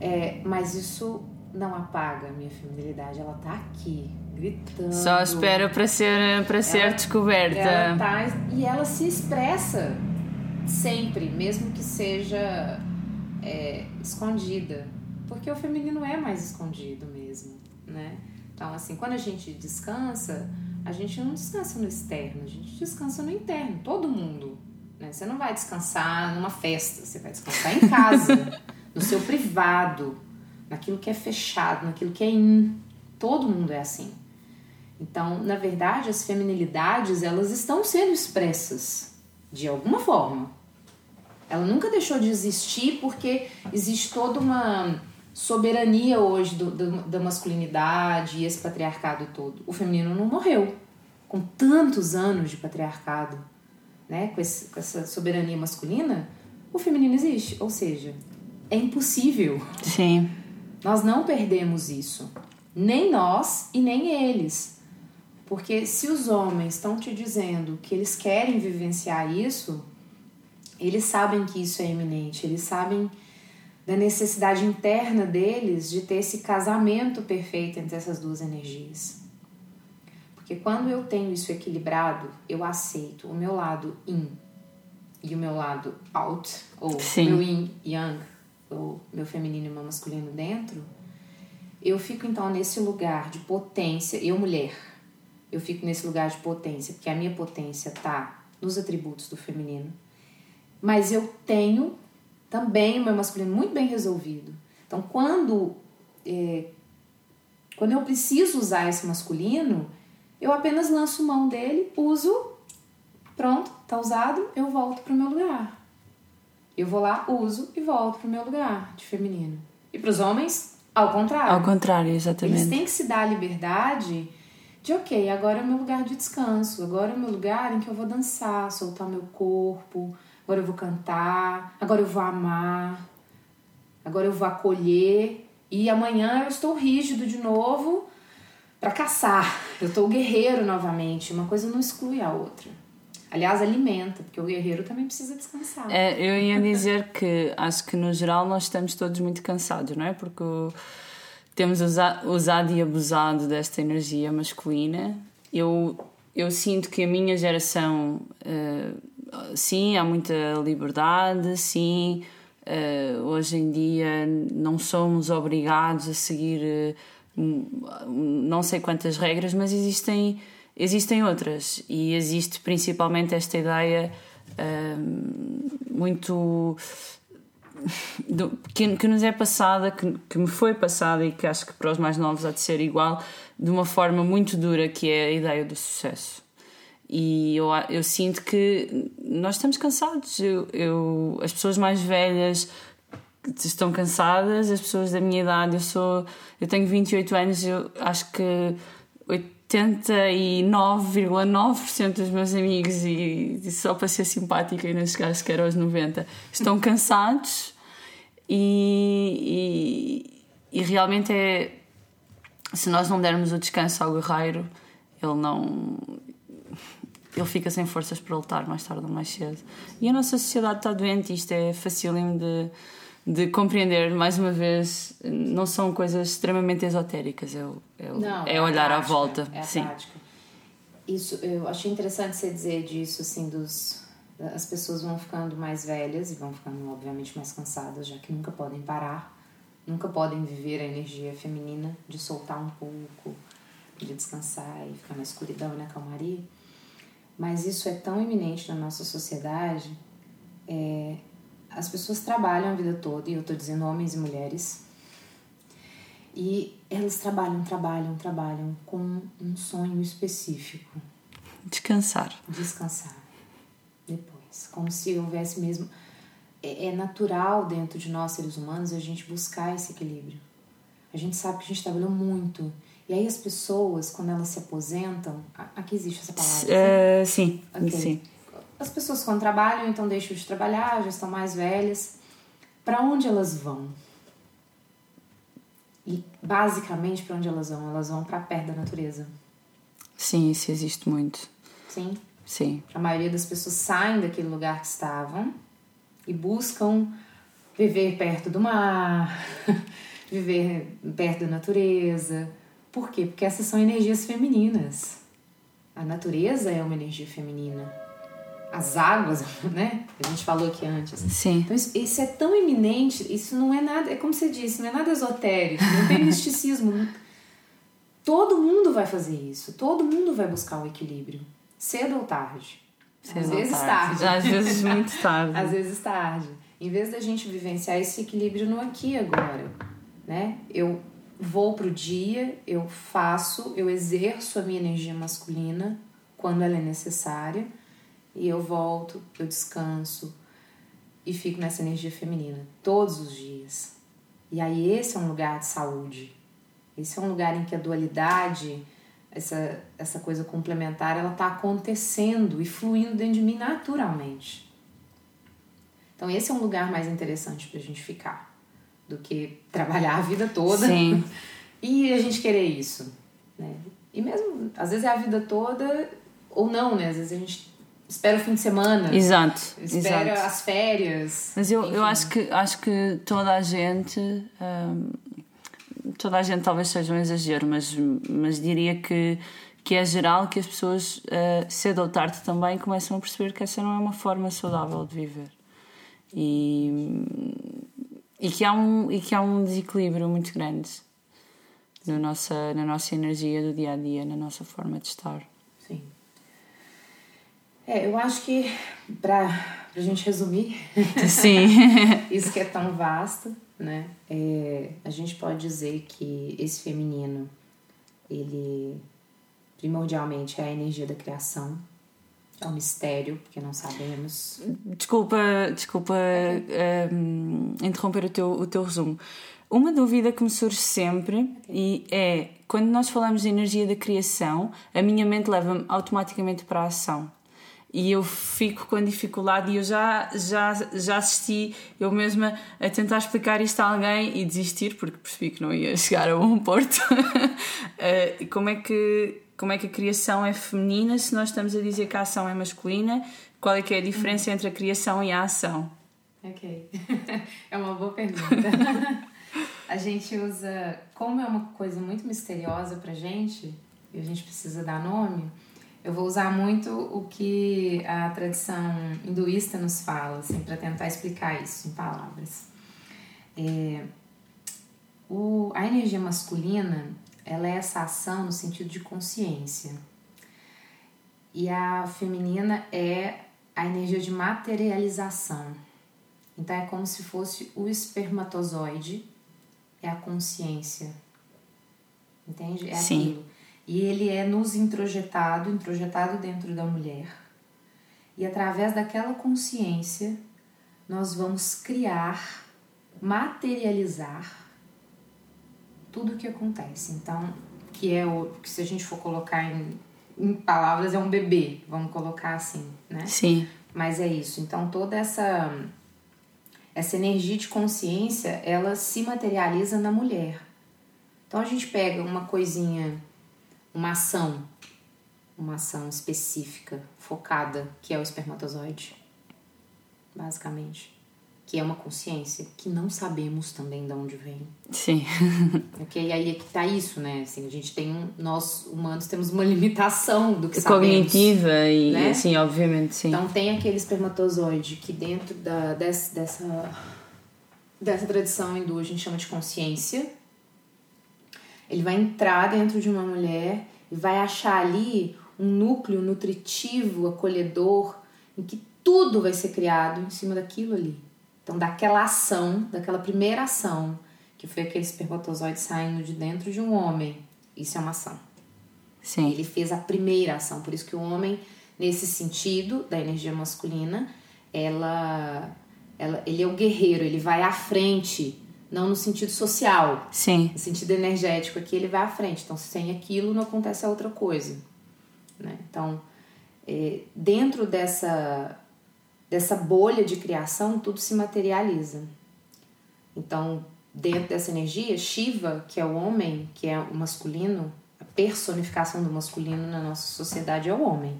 é, mas isso não apaga a minha feminilidade, ela tá aqui, gritando. Só espera para ser, para ser ela, descoberta. Ela tá, e ela se expressa sempre, mesmo que seja é, escondida, porque o feminino é mais escondido mesmo, né? Então, assim, quando a gente descansa, a gente não descansa no externo, a gente descansa no interno, todo mundo. Né? Você não vai descansar numa festa, você vai descansar em casa, no seu privado, naquilo que é fechado, naquilo que é in. Todo mundo é assim. Então, na verdade, as feminilidades, elas estão sendo expressas de alguma forma. Ela nunca deixou de existir porque existe toda uma soberania hoje do, do, da masculinidade e esse patriarcado todo. O feminino não morreu com tantos anos de patriarcado, né? Com, esse, com essa soberania masculina, o feminino existe. Ou seja, é impossível. Sim. Nós não perdemos isso. Nem nós e nem eles. Porque se os homens estão te dizendo que eles querem vivenciar isso, eles sabem que isso é iminente, eles sabem da necessidade interna deles de ter esse casamento perfeito entre essas duas energias. Porque quando eu tenho isso equilibrado, eu aceito o meu lado in e o meu lado out, ou Sim. meu yin yang, ou meu feminino e meu masculino dentro, eu fico então nesse lugar de potência, eu mulher, eu fico nesse lugar de potência, porque a minha potência está nos atributos do feminino. Mas eu tenho também o meu masculino muito bem resolvido. Então, quando, é, quando eu preciso usar esse masculino, eu apenas lanço mão dele, uso, pronto, tá usado, eu volto para o meu lugar. Eu vou lá, uso e volto para o meu lugar de feminino. E para os homens, ao contrário. Ao contrário, exatamente. Eles têm que se dar a liberdade de ok, agora é o meu lugar de descanso, agora é o meu lugar em que eu vou dançar, soltar meu corpo, agora eu vou cantar, agora eu vou amar, agora eu vou acolher e amanhã eu estou rígido de novo para caçar. Eu estou guerreiro novamente. Uma coisa não exclui a outra. Aliás, alimenta, porque o guerreiro também precisa descansar. É, eu ia dizer que acho que no geral nós estamos todos muito cansados, não é? Porque temos usado e abusado desta energia masculina. Eu, eu sinto que a minha geração, uh, sim, há muita liberdade, sim, uh, hoje em dia não somos obrigados a seguir uh, não sei quantas regras, mas existem, existem outras. E existe principalmente esta ideia muito do, que, que, nos é passada, que, que me foi passada e que acho que para os mais novos há de ser igual, de uma forma muito dura, que é a ideia do sucesso. E eu, eu sinto que nós estamos cansados. Eu, eu, as pessoas mais velhas estão cansadas, as pessoas da minha idade, eu sou. Eu tenho 28 anos, eu acho que 89,9% dos meus amigos, e, e, só para ser simpática e não chegar sequer aos 90%, estão cansados e, e, e, realmente é. Se nós não dermos o descanso ao guerreiro, ele não. Ele fica sem forças para lutar mais tarde ou mais cedo. E a nossa sociedade está doente, isto é facílimo de de compreender, mais uma vez, não são coisas extremamente esotéricas, é, é, não, é, é olhar prática, à volta. É Sim. prática. Isso, eu achei interessante você dizer disso, assim, dos. As pessoas vão ficando mais velhas e vão ficando, obviamente, mais cansadas, já que nunca podem parar, nunca podem viver a energia feminina de soltar um pouco, de descansar e ficar na escuridão e na calmaria. Mas isso é tão iminente na nossa sociedade. É, as pessoas trabalham a vida toda, e eu estou dizendo homens e mulheres, e elas trabalham, trabalham, trabalham com um sonho específico. Descansar. Descansar. Depois. Como se houvesse mesmo. É, é natural dentro de nós, seres humanos, a gente buscar esse equilíbrio. A gente sabe que a gente trabalhou muito. E aí as pessoas, quando elas se aposentam. Aqui existe essa palavra? É, sim. Okay. sim. As pessoas quando trabalham, então deixam de trabalhar, já estão mais velhas. Para onde elas vão? E basicamente para onde elas vão? Elas vão para perto da natureza. Sim, isso existe muito. Sim. Sim. A maioria das pessoas saem daquele lugar que estavam e buscam viver perto do mar, viver perto da natureza. Por quê? Porque essas são energias femininas. A natureza é uma energia feminina. as águas, né? A gente falou aqui antes. Sim. Então isso, isso é tão iminente, isso não é nada, é como você disse, não é nada esotérico, não tem misticismo. Todo mundo vai fazer isso, todo mundo vai buscar o equilíbrio, cedo ou tarde. Cedo Às vezes tarde. tarde. Às vezes muito tarde. Às vezes tarde. Em vez da gente vivenciar esse equilíbrio no aqui e agora, né? Eu vou pro dia, eu faço, eu exerço a minha energia masculina quando ela é necessária e eu volto, eu descanso e fico nessa energia feminina todos os dias. E aí esse é um lugar de saúde. Esse é um lugar em que a dualidade, essa, essa coisa complementar, ela está acontecendo e fluindo dentro de mim naturalmente. Então esse é um lugar mais interessante para a gente ficar do que trabalhar a vida toda Sim. e a gente querer isso, né? E mesmo às vezes é a vida toda ou não, né? Às vezes a gente espera o fim de semana, Exato. espera exato. as férias. Mas eu, eu acho, que, acho que toda a gente. hum, toda a gente talvez seja um exagero, mas, mas diria que, que é geral que as pessoas, uh, cedo ou tarde, também começam a perceber que essa não é uma forma saudável de viver. E, e, que, há um, e que há um desequilíbrio muito grande na nossa, na nossa energia do dia a dia, na nossa forma de estar. Sim. É, eu acho que pra, pra gente resumir Sim. isso que é tão vasto, né? É, a gente pode dizer que esse feminino, ele primordialmente é a energia da criação, é um mistério, porque não sabemos. Desculpa, desculpa hum, interromper o teu, o teu resumo. Uma dúvida que me surge sempre e é quando nós falamos de energia da criação, a minha mente leva-me automaticamente para a ação. E eu fico com dificuldade e eu já, já, já assisti eu mesma a tentar explicar isto a alguém e desistir porque percebi que não ia chegar a bom porto. Eh, como, é que, como é que a criação é feminina se nós estamos a dizer que a ação é masculina? Qual é que é a diferença entre a criação e a ação? Ok. é uma boa pergunta. a gente usa. Como é uma coisa muito misteriosa pra gente, e a gente precisa dar nome, eu vou usar muito o que a tradição hinduísta nos fala, assim, para tentar explicar isso em palavras. É, o, a energia masculina, ela é essa ação no sentido de consciência. E a feminina é a energia de materialização. Então é como se fosse o espermatozoide, é a consciência. Entende? É Sim. aquilo. E ele é nos introjetado, introjetado dentro da mulher. E através daquela consciência, nós vamos criar, materializar tudo o que acontece. Então, que é o que se a gente for colocar em, em palavras é um bebê, vamos colocar assim, né? Sim. Mas é isso. Então toda essa essa energia de consciência, ela se materializa na mulher. Então a gente pega uma coisinha, uma ação, uma ação específica, focada, que é o espermatozoide, basicamente, que é uma consciência que não sabemos também de onde vem. Sim. Ok? E aí é que tá isso, né? Assim, a gente tem um, nós humanos temos uma limitação do que sabemos. Cognitiva e né? sim, obviamente, sim. Então tem aquele espermatozoide que dentro da, dessa, dessa, dessa tradição hindu a gente chama de consciência. Ele vai entrar dentro de uma mulher e vai achar ali um núcleo nutritivo, acolhedor, em que tudo vai ser criado em cima daquilo ali. Então daquela ação, daquela primeira ação, que foi aquele espermatozoide saindo de dentro de um homem, isso é uma ação. sim. Ele fez a primeira ação, por isso que o homem, nesse sentido da energia masculina, ela, ela, ele é o guerreiro, ele vai à frente, não no sentido social, Sim. no sentido energético aqui ele vai à frente. Então, sem aquilo não acontece a outra coisa. Né? Então, é, dentro dessa, dessa bolha de criação, tudo se materializa. Então, dentro dessa energia, Shiva, que é o homem, que é o masculino, a personificação do masculino na nossa sociedade é o homem.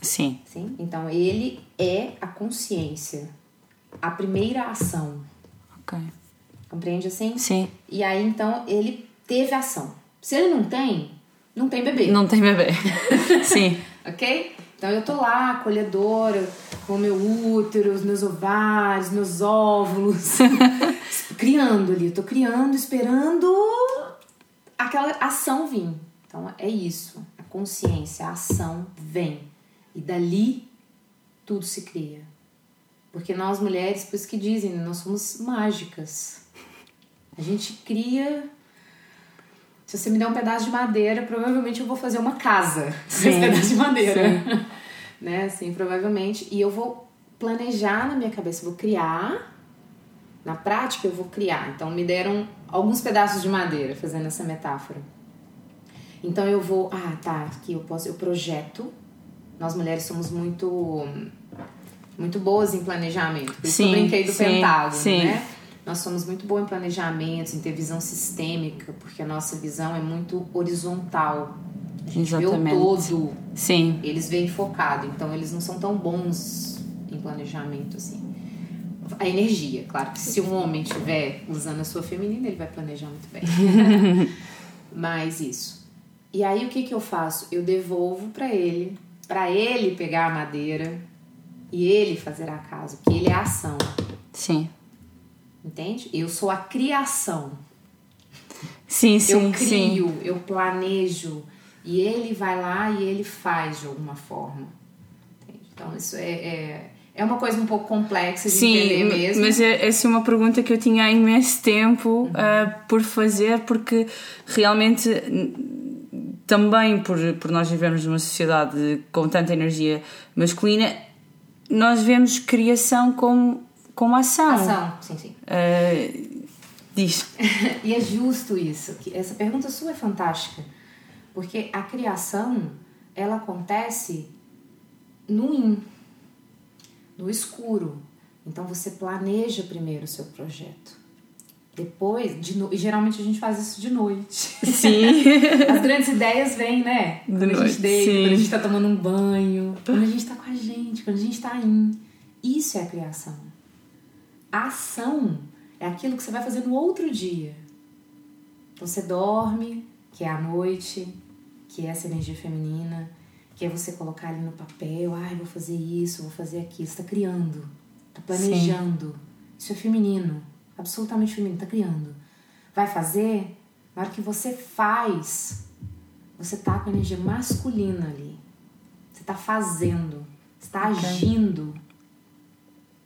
Sim. Sim? Então, ele é a consciência, a primeira ação. Ok. Compreende assim? Sim. E aí, então, ele teve ação. Se ele não tem, não tem bebê. Não tem bebê. sim. Ok? Então eu tô lá, acolhedora, com o meu útero, os meus ovários, meus óvulos, criando ali. Eu tô criando, esperando aquela ação vir. Então é isso. A consciência, a ação vem. E dali tudo se cria. Porque nós mulheres, por isso que dizem, nós somos mágicas. A gente cria. Se você me der um pedaço de madeira, provavelmente eu vou fazer uma casa com esse pedaço de madeira. né? Assim, provavelmente. E eu vou planejar na minha cabeça, vou criar. Na prática, eu vou criar. Então, me deram alguns pedaços de madeira, fazendo essa metáfora. Então, eu vou. Ah, tá. Aqui eu posso. Eu projeto. Nós mulheres somos muito. Muito boas em planejamento. Por isso sim, eu brinquei do sim, pentágono, sim. né? Nós somos muito bons em planejamento, em ter visão sistêmica, porque a nossa visão é muito horizontal. A gente Exatamente. vê o todo. Sim. Eles veem focado, então eles não são tão bons em planejamento assim. A energia, claro que se um homem estiver usando a sua feminina, ele vai planejar muito bem. Mas isso. E aí o que que eu faço? Eu devolvo para ele, para ele pegar a madeira e ele fazer a casa, porque ele é a ação. Sim. Entende? Eu sou a criação. Sim, sim, eu crio, sim. eu planejo e ele vai lá e ele faz de alguma forma. Entende? Então isso é, é, é, uma coisa um pouco complexa de sim, entender mesmo. Mas é, essa é uma pergunta que eu tinha há imenso tempo uhum. uh, por fazer, porque realmente também por, por nós vivemos numa sociedade com tanta energia masculina, nós vemos criação como, como ação. Ação, sim, sim. Uh, diz. e é justo isso. Que essa pergunta sua é fantástica. Porque a criação, ela acontece no in, no escuro. Então você planeja primeiro o seu projeto. Depois, de no... e geralmente a gente faz isso de noite. Sim. As grandes ideias vêm, né? De quando noite, a gente deita, sim. quando a gente tá tomando um banho, quando a gente tá com a gente, quando a gente tá em. Isso é a criação. A ação é aquilo que você vai fazer no outro dia. Você dorme, que é a noite, que é essa energia feminina, que é você colocar ali no papel, ai, ah, vou fazer isso, vou fazer aquilo. Você tá criando, tá planejando. Sim. Isso é feminino absolutamente feminino, tá criando. Vai fazer, na hora que você faz, você tá com a energia masculina ali. Você tá fazendo, você tá okay. agindo.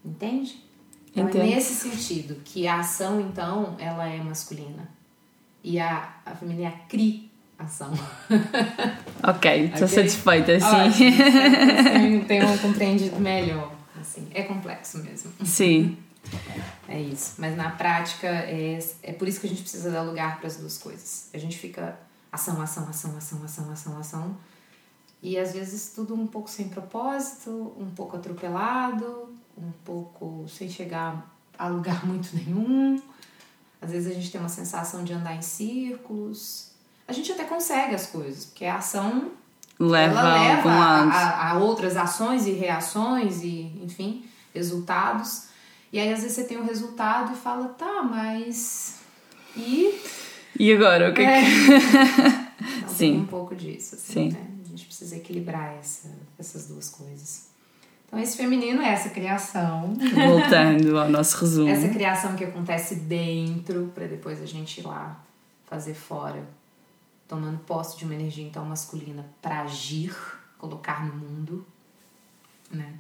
Entende? Então Entendo. é nesse sentido que a ação, então, ela é masculina. E a, a feminina é a criação. Ok, estou okay? satisfeita, sim. Ótimo, tenho compreendido melhor. Assim, é complexo mesmo. Sim. É isso. Mas na prática, é, é por isso que a gente precisa dar lugar para as duas coisas. A gente fica ação, ação, ação, ação, ação, ação, ação. E às vezes tudo um pouco sem propósito, um pouco atropelado, um pouco sem chegar a lugar muito nenhum. Às vezes a gente tem uma sensação de andar em círculos. A gente até consegue as coisas, porque a ação leva, ela leva a, a, outras ações e reações e, enfim, resultados. E aí às vezes você tem o resultado e fala, tá, mas. E. E agora? O que é. então, Sim. um pouco disso. Assim, Sim. Né? A gente precisa equilibrar essa, essas duas coisas. Então, esse feminino é essa criação. Voltando ao nosso resumo. Essa criação que acontece dentro, para depois a gente ir lá fazer fora, tomando posse de uma energia então masculina para agir, colocar no mundo, né?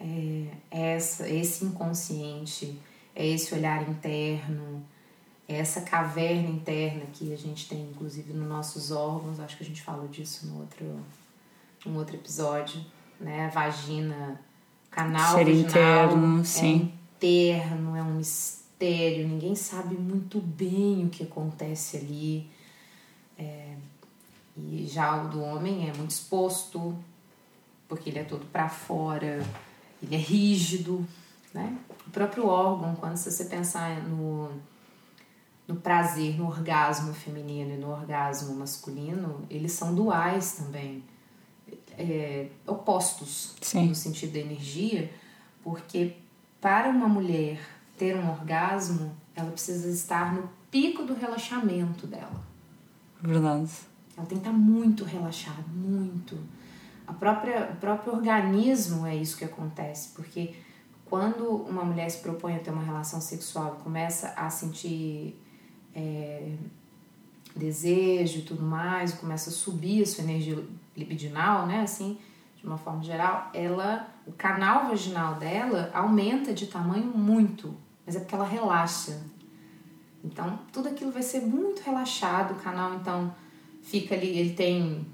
é, essa, esse inconsciente, é esse olhar interno, é essa caverna interna que a gente tem, inclusive, nos nossos órgãos. Acho que a gente falou disso no outro, no outro episódio, né? Vagina, canal Ser vaginal interno, é sim. interno, é um mistério. Ninguém sabe muito bem o que acontece ali. É, e já o do homem é muito exposto, porque ele é todo para fora ele é rígido, né? O próprio órgão, quando você pensar no, no prazer, no orgasmo feminino e no orgasmo masculino, eles são duais também, é, opostos Sim. no sentido da energia, porque para uma mulher ter um orgasmo, ela precisa estar no pico do relaxamento dela. Verdade. Ela tem que estar muito relaxada, muito a própria, o próprio organismo é isso que acontece, porque quando uma mulher se propõe a ter uma relação sexual e começa a sentir é, desejo e tudo mais, começa a subir a sua energia libidinal, né, assim, de uma forma geral, ela, o canal vaginal dela aumenta de tamanho muito, mas é porque ela relaxa. Então, tudo aquilo vai ser muito relaxado, o canal, então, fica ali, ele tem,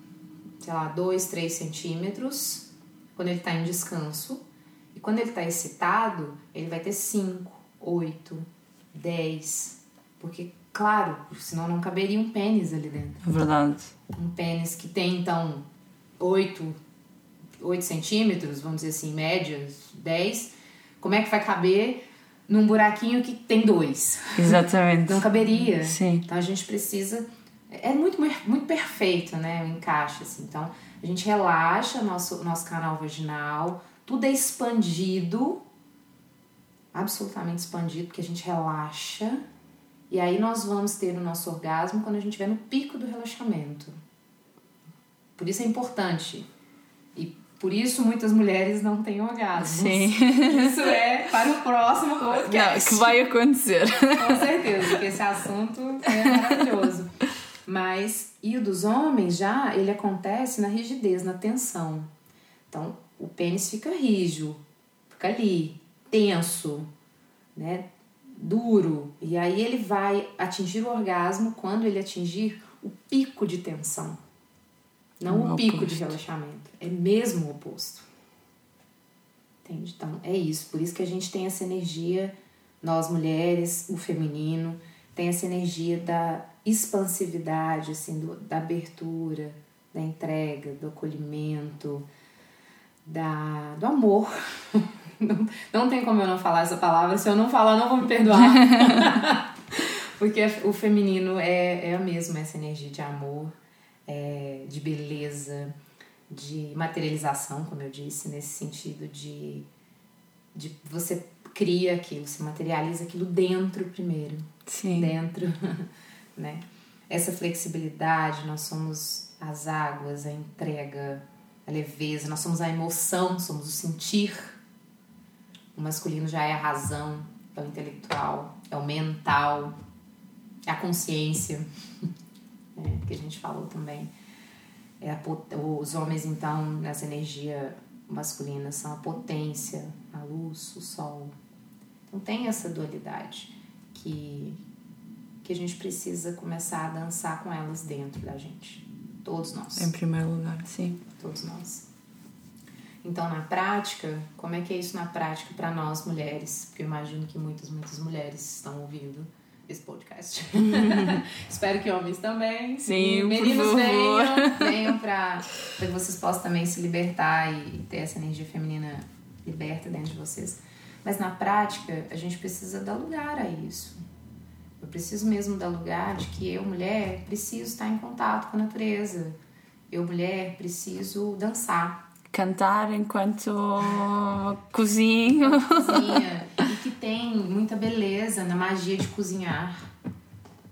sei lá, 2, 3 centímetros, quando ele está em descanso, e quando ele está excitado, ele vai ter 5, 8, 10, porque Claro, senão não caberia um pênis ali dentro. É verdade. Um pênis que tem, então, 8, 8 centímetros, vamos dizer assim, médias, 10. Como é que vai caber num buraquinho que tem dois? Exatamente. não caberia. Sim. Então a gente precisa. É muito, muito perfeito, né? O encaixe, assim. Então a gente relaxa nosso, nosso canal vaginal, tudo é expandido, absolutamente expandido, porque a gente relaxa e aí nós vamos ter o nosso orgasmo quando a gente estiver no pico do relaxamento. Por isso é importante. E por isso muitas mulheres não têm orgasmo. Sim. Isso é para o próximo podcast. Não, que vai acontecer. Com certeza, porque esse assunto é maravilhoso. Mas, e o dos homens já, ele acontece na rigidez, na tensão. Então, o pênis fica rígido, fica ali, tenso, né? duro. E aí ele vai atingir o orgasmo quando ele atingir o pico de tensão. Não o, o pico oposto. de relaxamento. É mesmo o oposto. Entende? Então é isso. Por isso que a gente tem essa energia, nós mulheres, o feminino, tem essa energia da expansividade, assim, do, da abertura, da entrega, do acolhimento, da, do amor. Não, não tem como eu não falar essa palavra. Se eu não falar, não vou me perdoar. Porque o feminino é, é a mesma, essa energia de amor, é, de beleza, de materialização, como eu disse, nesse sentido de, de você cria aquilo, você materializa aquilo dentro primeiro. Sim. Dentro, né? Essa flexibilidade, nós somos as águas, a entrega, a leveza, nós somos a emoção, somos o sentir o masculino já é a razão, é o intelectual, é o mental, é a consciência, né, que a gente falou também. É os homens, então, nessa energia masculina, são a potência, a luz, o sol. Então, tem essa dualidade que, que a gente precisa começar a dançar com elas dentro da gente. Todos nós. Em primeiro lugar, sim. Todos nós. Então, na prática, como é que é isso na prática para nós mulheres? Porque eu imagino que muitas, muitas mulheres estão ouvindo esse podcast. Espero que homens também. Sim, meninos por venham, venham para que vocês possam também se libertar e ter essa energia feminina liberta dentro de vocês. Mas na prática, a gente precisa dar lugar a isso. Eu preciso mesmo dar lugar de que eu, mulher, preciso estar em contato com a natureza. Eu, mulher, preciso dançar cantar enquanto cozinho. Cozinha. Que tem muita beleza na magia de cozinhar.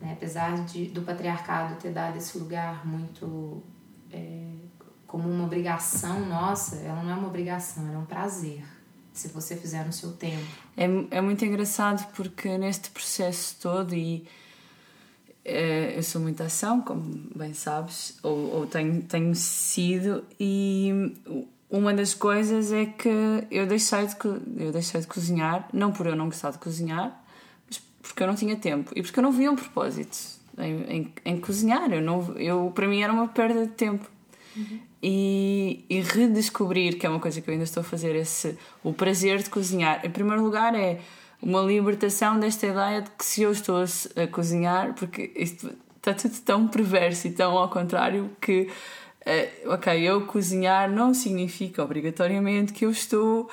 Né? Apesar de, do patriarcado ter dado esse lugar muito é, como uma obrigação nossa, ela não é uma obrigação, ela é um prazer. Se você fizer no seu tempo. É, é muito engraçado porque neste processo todo e é, eu sou muito ação, como bem sabes, ou, ou tenho, tenho sido, e uma das coisas é que eu deixei, de, eu deixei de cozinhar, não por eu não gostar de cozinhar, mas porque eu não tinha tempo e porque eu não via um propósito em, em, em cozinhar. Eu não, eu, para mim era uma perda de tempo. Uhum. E, e, redescobrir, que é uma coisa que eu ainda estou a fazer, esse, o prazer de cozinhar. Em primeiro lugar, é uma libertação desta ideia de que se eu estou a, cozinhar, porque isto está tudo tão perverso e tão ao contrário que, uh, ok, eu cozinhar não significa obrigatoriamente que eu estou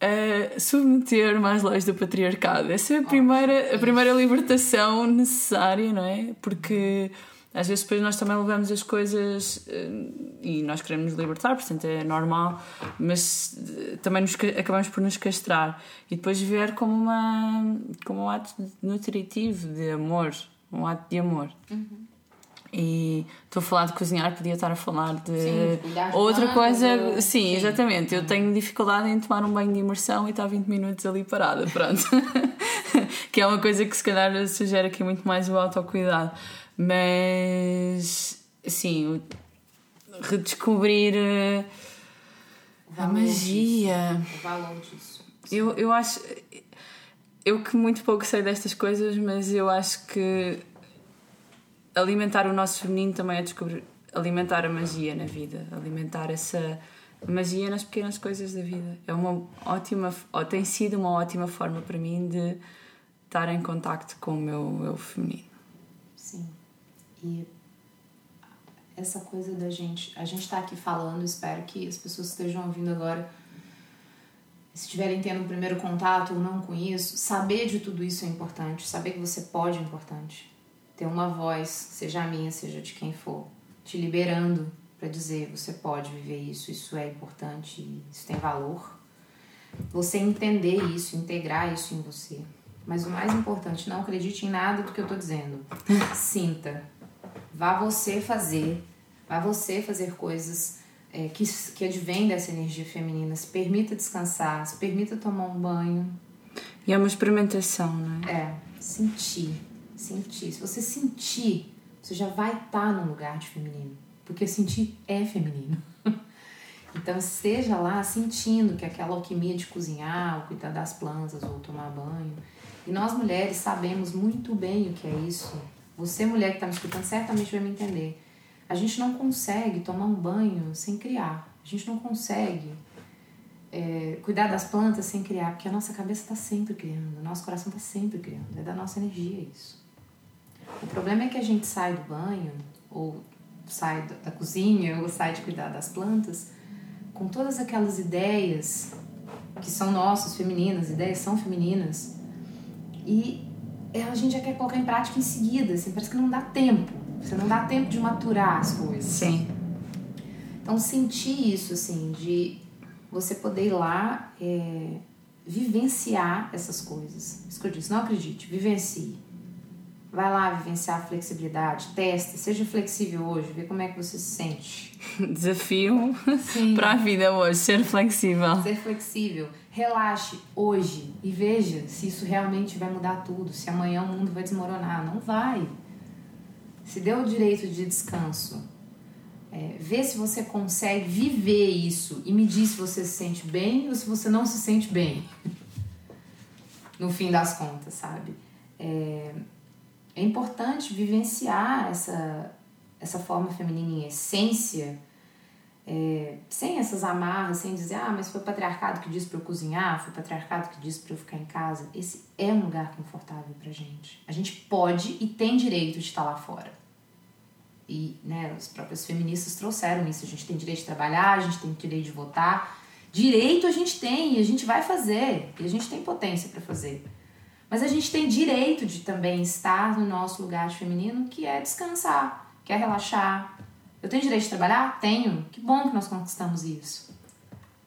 a submeter mais leis do patriarcado. Essa é a primeira, a primeira libertação necessária, não é? Porque às vezes depois nós também levamos as coisas eh, e nós queremos nos libertar, portanto é normal, mas eh, também nos, acabamos por nos castrar e depois ver como, uma, como um ato nutritivo de amor, um ato de amor. Uhum. E estou a falar de cozinhar, podia estar a falar de Sim, outra coisa. Ou... Sim, Sim, exatamente. Eu tenho dificuldade em tomar um banho de imersão e estar 20 minutos ali parada, pronto. que é uma coisa que se calhar sugere aqui muito mais o autocuidado. Mas, sim, redescobrir eh, a magia. Disso. Eu, eu acho. Eu que muito pouco sei destas coisas, mas eu acho que alimentar o nosso feminino também é descobrir. alimentar a magia na vida, alimentar essa magia nas pequenas coisas da vida. É uma ótima. ou tem sido uma ótima forma para mim de estar em contacto com o meu eu feminino. Sim. E essa coisa da gente. A gente está aqui falando, espero que as pessoas estejam ouvindo agora, se estiverem tendo um primeiro contato ou não com isso, saber de tudo isso é importante. Saber que você pode é importante. Ter uma voz, seja a minha, seja de quem for, te liberando para dizer: você pode viver isso, isso é importante, isso tem valor. Você entender isso, integrar isso em você. Mas o mais importante, não acredite em nada do que eu tô dizendo. Sinta. Vá você fazer. Vá você fazer coisas é, que, que advêm dessa energia feminina. Se permita descansar, se permita tomar um banho. E é uma experimentação, não é? É, sentir. Sentir. Se você sentir, você já vai estar tá lugar de feminino. Porque sentir é feminino. Então esteja lá sentindo que aquela alquimia de cozinhar, ou cuidar das plantas, ou tomar banho, e nós mulheres sabemos muito bem o que é isso. Você, mulher que está me escutando, certamente vai me entender. A gente não consegue tomar um banho sem criar. A gente não consegue é, cuidar das plantas sem criar, porque a nossa cabeça está sempre criando, o nosso coração está sempre criando. É da nossa energia isso. O problema é que a gente sai do banho, ou sai da cozinha, ou sai de cuidar das plantas, com todas aquelas ideias que são nossas, femininas, ideias são femininas, e a gente já quer colocar em prática em seguida, assim, parece que não dá tempo. Você não dá tempo de maturar as coisas. Sim. Então, sentir isso, assim, de você poder ir lá é, vivenciar essas coisas. Isso que eu disse, não acredite, vivencie. Vai lá vivenciar a flexibilidade, testa, seja flexível hoje, vê como é que você se sente. Desafio para a vida hoje, ser flexível. Ser flexível. Relaxe hoje e veja se isso realmente vai mudar tudo, se amanhã o mundo vai desmoronar. Não vai. Se dê o direito de descanso. É, vê se você consegue viver isso e medir se você se sente bem ou se você não se sente bem. no fim das contas, sabe? É, é importante vivenciar essa, essa forma feminina em essência, é, sem essas amarras, sem dizer, ah, mas foi o patriarcado que disse para eu cozinhar, foi o patriarcado que disse para eu ficar em casa. Esse é um lugar confortável pra gente. A gente pode e tem direito de estar lá fora. E né, as próprias feministas trouxeram isso. A gente tem direito de trabalhar, a gente tem direito de votar. Direito a gente tem e a gente vai fazer. E a gente tem potência para fazer. Mas a gente tem direito de também estar no nosso lugar de feminino, que é descansar, que é relaxar. Eu tenho direito de trabalhar? Tenho. Que bom que nós conquistamos isso.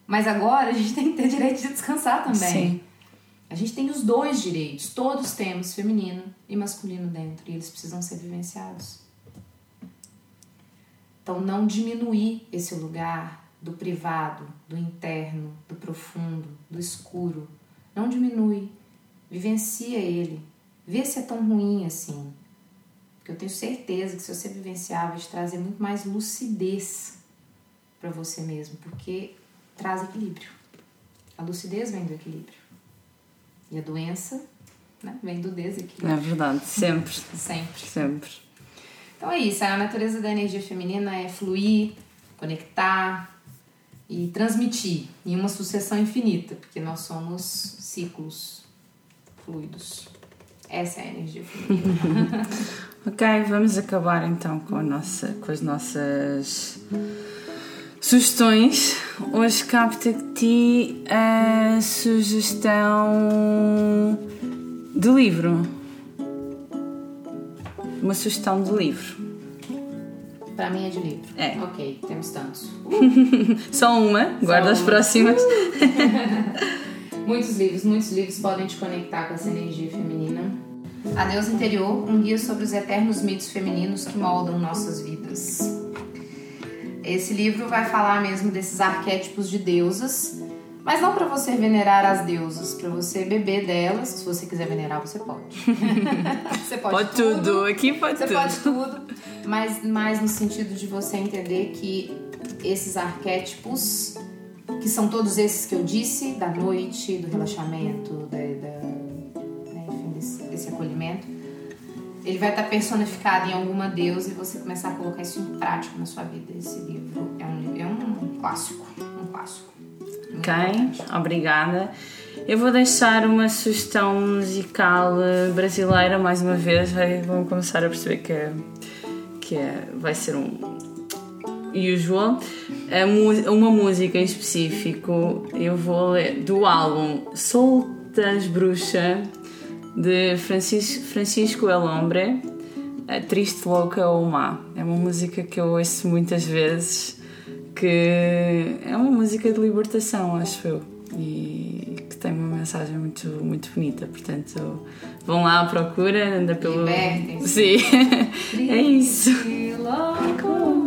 Mas agora a gente tem que ter direito de descansar também. Sim. A gente tem os dois direitos. Todos temos feminino e masculino dentro. E eles precisam ser vivenciados. Então, não diminuir esse lugar do privado, do interno, do profundo, do escuro. Não diminui Vivencia ele. Vê se é tão ruim assim. Porque eu tenho certeza que se você vivenciar, vai te trazer muito mais lucidez para você mesmo, porque traz equilíbrio. A lucidez vem do equilíbrio. E a doença né, vem do desequilíbrio. É verdade, sempre. sempre. Sempre. Então é isso, a natureza da energia feminina é fluir, conectar e transmitir em uma sucessão infinita, porque nós somos ciclos fluidos. Essa é a energia feminina. ok, vamos acabar então com, a nossa, com as nossas sugestões. Hoje capta de ti a sugestão de livro. Uma sugestão de livro. Para mim é de livro. É. Ok, temos tantos. Só uma, guarda Só as uma. próximas. Muitos livros, muitos livros podem te conectar com essa energia feminina. A Deusa Interior, um guia sobre os eternos mitos femininos que moldam nossas vidas. Esse livro vai falar mesmo desses arquétipos de deusas, mas não para você venerar as deusas, para você beber delas. Se você quiser venerar, você pode. você pode, pode tudo. tudo. Aqui pode você tudo. Você pode tudo, mas mais no sentido de você entender que esses arquétipos, que são todos esses que eu disse, da noite, do relaxamento, da, da esse acolhimento, ele vai estar personificado em alguma deusa e você começar a colocar isso em prática na sua vida. Esse livro é um, é um clássico, um clássico. Ok, obrigada. Eu vou deixar uma sugestão musical eh, brasileira mais uma vez. Vão começar a perceber que, é, que é, vai ser um usual. Uma música em específico, eu vou ler do álbum Soltas Bruxa de Francisco, Francisco El Hombre, Triste, Louca ou Má. É uma música que eu ouço muitas vezes, que é uma música de libertação, acho eu, e que tem uma mensagem muito, muito bonita. Portanto, vão lá à procura, anda pelo. Libertem-se. Sim, é isso. Louco.